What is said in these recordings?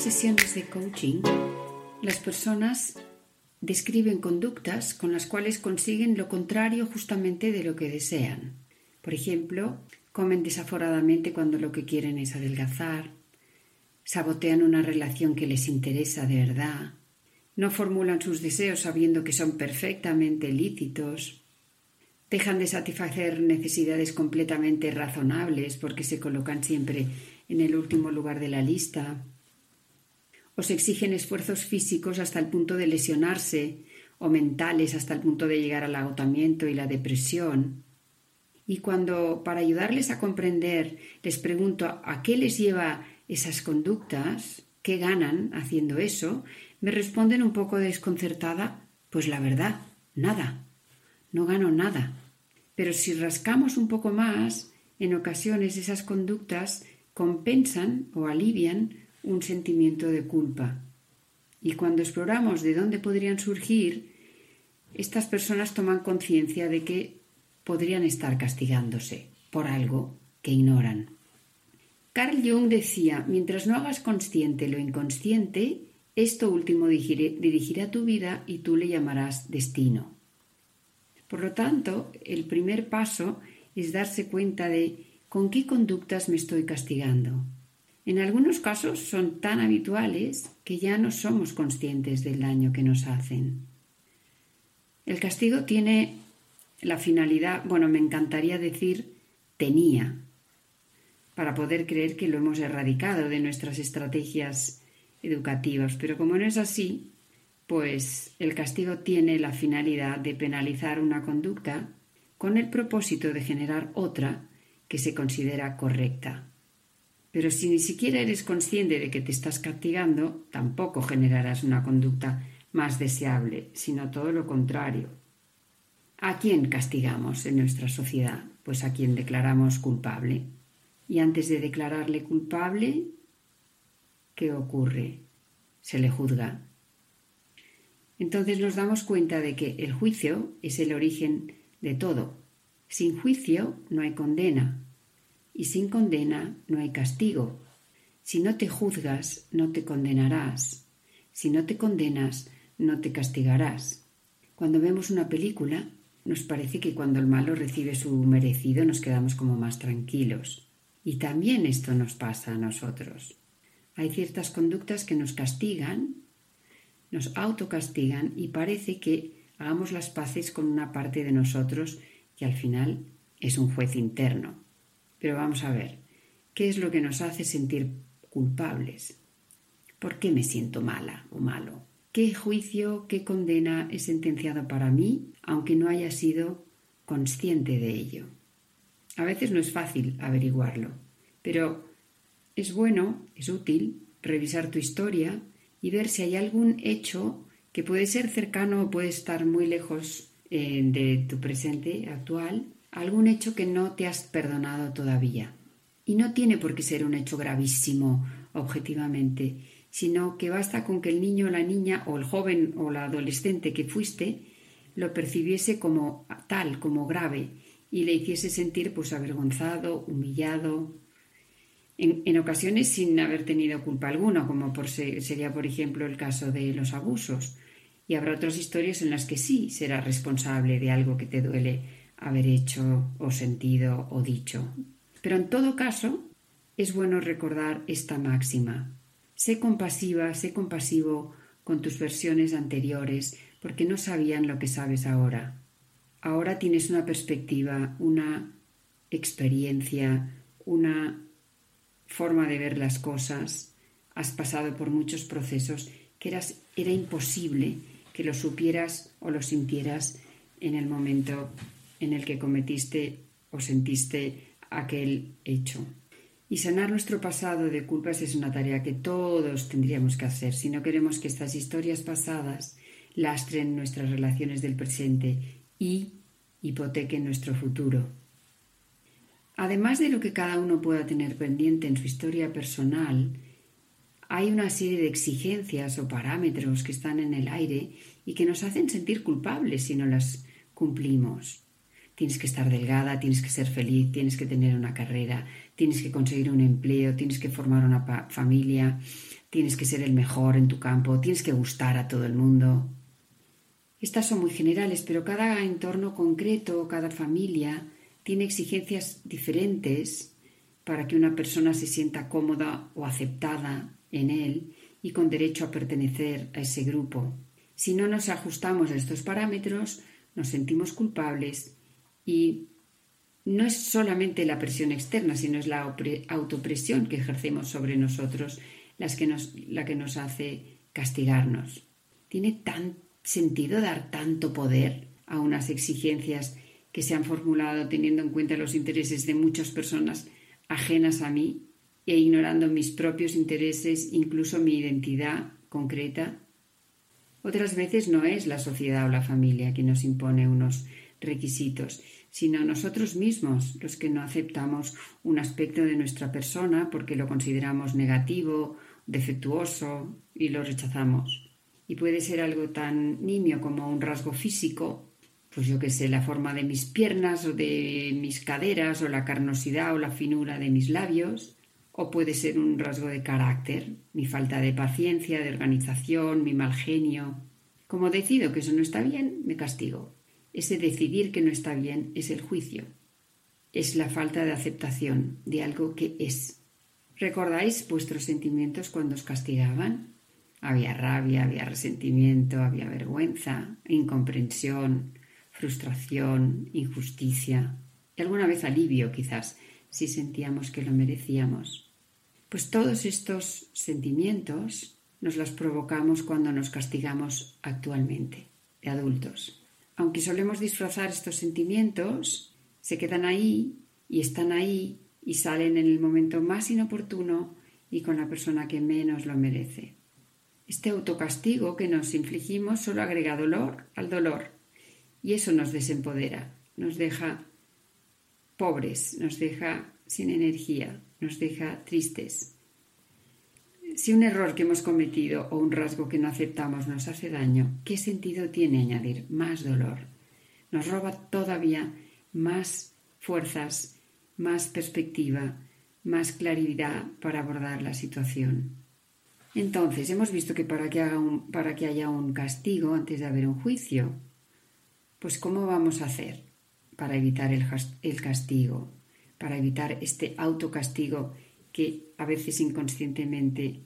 Sesiones de coaching, las personas describen conductas con las cuales consiguen lo contrario justamente de lo que desean. Por ejemplo, comen desaforadamente cuando lo que quieren es adelgazar, sabotean una relación que les interesa de verdad, no formulan sus deseos sabiendo que son perfectamente lícitos, dejan de satisfacer necesidades completamente razonables porque se colocan siempre en el último lugar de la lista, o se exigen esfuerzos físicos hasta el punto de lesionarse o mentales hasta el punto de llegar al agotamiento y la depresión, y cuando, para ayudarles a comprender, les pregunto a qué les lleva esas conductas, qué ganan haciendo eso, me responden un poco desconcertada, pues la verdad, nada, no gano nada. Pero si rascamos un poco más, en ocasiones esas conductas compensan o alivian un sentimiento de culpa. Y cuando exploramos de dónde podrían surgir, estas personas toman conciencia de que podrían estar castigándose por algo que ignoran. Carl Jung decía, mientras no hagas consciente lo inconsciente, esto último dirigirá tu vida y tú le llamarás destino. Por lo tanto, el primer paso es darse cuenta de con qué conductas me estoy castigando. En algunos casos son tan habituales que ya no somos conscientes del daño que nos hacen. El castigo tiene la finalidad, bueno, me encantaría decir tenía, para poder creer que lo hemos erradicado de nuestras estrategias educativas. Pero como no es así, pues el castigo tiene la finalidad de penalizar una conducta con el propósito de generar otra que se considera correcta. Pero si ni siquiera eres consciente de que te estás castigando, tampoco generarás una conducta más deseable, sino todo lo contrario. ¿A quién castigamos en nuestra sociedad? Pues a quien declaramos culpable. Y antes de declararle culpable, ¿qué ocurre? Se le juzga. Entonces nos damos cuenta de que el juicio es el origen de todo. Sin juicio no hay condena y sin condena no hay castigo. Si no te juzgas, no te condenarás. Si no te condenas, no te castigarás. Cuando vemos una película, nos parece que cuando el malo recibe su merecido nos quedamos como más tranquilos. Y también esto nos pasa a nosotros. Hay ciertas conductas que nos castigan, nos autocastigan y parece que hagamos las paces con una parte de nosotros que al final es un juez interno. Pero vamos a ver, ¿qué es lo que nos hace sentir culpables? ¿Por qué me siento mala o malo? ¿Qué juicio, qué condena he sentenciado para mí, aunque no haya sido consciente de ello? A veces no es fácil averiguarlo, pero es bueno, es útil revisar tu historia y ver si hay algún hecho que puede ser cercano o puede estar muy lejos eh, de tu presente actual, algún hecho que no te has perdonado todavía. Y no tiene por qué ser un hecho gravísimo objetivamente, sino que basta con que el niño o la niña o el joven o la adolescente que fuiste lo percibiese como tal, como grave, y le hiciese sentir pues avergonzado, humillado, en, ocasiones sin haber tenido culpa alguna, como por sería por ejemplo el caso de los abusos. Y habrá otras historias en las que sí será responsable de algo que te duele haber hecho o sentido o dicho. Pero en todo caso, es bueno recordar esta máxima. Sé compasiva, sé compasivo con tus versiones anteriores, porque no sabían lo que sabes ahora. Ahora tienes una perspectiva, una experiencia, una forma de ver las cosas. Has pasado por muchos procesos que era imposible que lo supieras o lo sintieras en el momento en el que cometiste o sentiste aquel hecho. Y sanar nuestro pasado de culpas es una tarea que todos tendríamos que hacer si no queremos que estas historias pasadas lastren nuestras relaciones del presente y hipotequen nuestro futuro. Además de lo que cada uno pueda tener pendiente en su historia personal, hay una serie de exigencias o parámetros que están en el aire y que nos hacen sentir culpables si no las cumplimos. Tienes que estar delgada, tienes que ser feliz, tienes que tener una carrera, tienes que conseguir un empleo, tienes que formar una familia, tienes que ser el mejor en tu campo, tienes que gustar a todo el mundo. Estas son muy generales, pero cada entorno concreto, cada familia, tiene exigencias diferentes para que una persona se sienta cómoda o aceptada en él y con derecho a pertenecer a ese grupo. Si no nos ajustamos a estos parámetros, nos sentimos culpables y no es solamente la presión externa, sino es la autopresión que ejercemos sobre nosotros las que nos, la que nos hace castigarnos. Tiene tan sentido dar tanto poder a unas exigencias que se han formulado teniendo en cuenta los intereses de muchas personas ajenas a mí e ignorando mis propios intereses, incluso mi identidad concreta? Otras veces no es la sociedad o la familia que nos impone unos requisitos, sino nosotros mismos los que no aceptamos un aspecto de nuestra persona porque lo consideramos negativo, defectuoso y lo rechazamos. Y puede ser algo tan nimio como un rasgo físico, pues yo que sé, la forma de mis piernas o de mis caderas o la carnosidad o la finura de mis labios, o puede ser un rasgo de carácter, mi falta de paciencia, de organización, mi mal genio. Como decido que eso no está bien, me castigo. Ese decidir que no está bien es el juicio. Es la falta de aceptación de algo que es. ¿Recordáis vuestros sentimientos cuando os castigaban? Había rabia, había resentimiento, había vergüenza, incomprensión, frustración, injusticia y alguna vez alivio quizás si sentíamos que lo merecíamos. Pues todos estos sentimientos nos los provocamos cuando nos castigamos actualmente, de adultos. Aunque solemos disfrazar estos sentimientos, se quedan ahí y están ahí y salen en el momento más inoportuno y con la persona que menos lo merece. Este autocastigo que nos infligimos solo agrega dolor al dolor y eso nos desempodera, nos deja pobres, nos deja sin energía, nos deja tristes. Si un error que hemos cometido o un rasgo que no aceptamos nos hace daño, ¿qué sentido tiene añadir más dolor? Nos roba todavía más fuerzas, más perspectiva, más claridad para abordar la situación. Entonces, hemos visto que para que, para que haya un castigo antes de haber un juicio, pues ¿cómo vamos a hacer para evitar el, el castigo, para evitar este autocastigo que a veces inconscientemente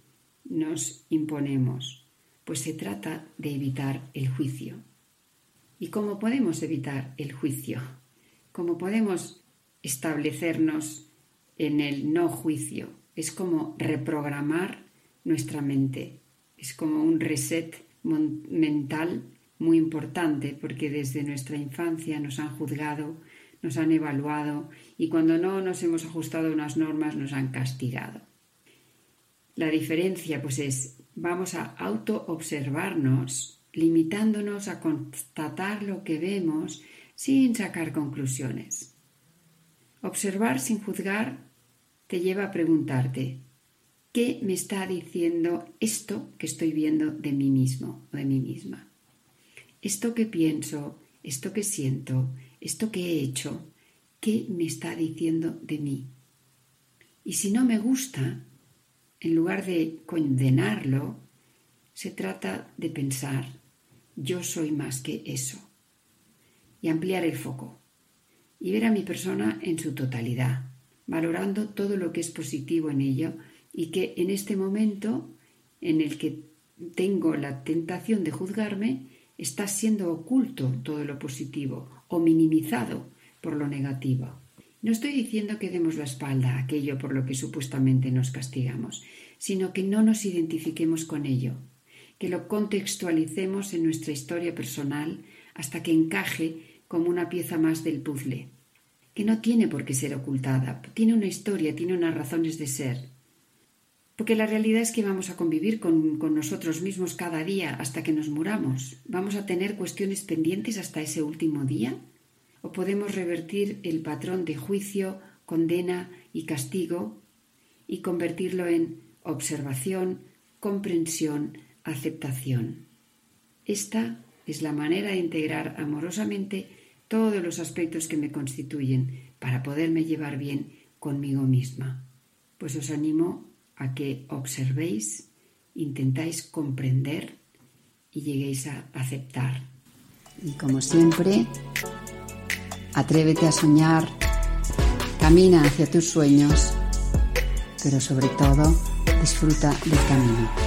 nos imponemos? Pues se trata de evitar el juicio. ¿Y cómo podemos evitar el juicio? ¿Cómo podemos establecernos en el no juicio? Es como reprogramar nuestra mente. Es como un reset mental muy importante porque desde nuestra infancia nos han juzgado, nos han evaluado y cuando no nos hemos ajustado a unas normas nos han castigado. La diferencia pues es vamos a auto observarnos limitándonos a constatar lo que vemos sin sacar conclusiones. Observar sin juzgar te lleva a preguntarte ¿Qué me está diciendo esto que estoy viendo de mí mismo o de mí misma? Esto que pienso, esto que siento, esto que he hecho, ¿qué me está diciendo de mí? Y si no me gusta, en lugar de condenarlo, se trata de pensar, yo soy más que eso. Y ampliar el foco. Y ver a mi persona en su totalidad, valorando todo lo que es positivo en ello y que en este momento en el que tengo la tentación de juzgarme, está siendo oculto todo lo positivo o minimizado por lo negativo. No estoy diciendo que demos la espalda a aquello por lo que supuestamente nos castigamos, sino que no nos identifiquemos con ello, que lo contextualicemos en nuestra historia personal hasta que encaje como una pieza más del puzzle. que no tiene por qué ser ocultada, tiene una historia, tiene unas razones de ser. Porque la realidad es que vamos a convivir con, con, nosotros mismos cada día hasta que nos muramos. ¿Vamos a tener cuestiones pendientes hasta ese último día? ¿O podemos revertir el patrón de juicio, condena y castigo y convertirlo en observación, comprensión, aceptación? Esta es la manera de integrar amorosamente todos los aspectos que me constituyen para poderme llevar bien conmigo misma. Pues os animo a que observéis, intentáis comprender y lleguéis a aceptar. Y como siempre, atrévete a soñar, camina hacia tus sueños, pero sobre todo disfruta del camino.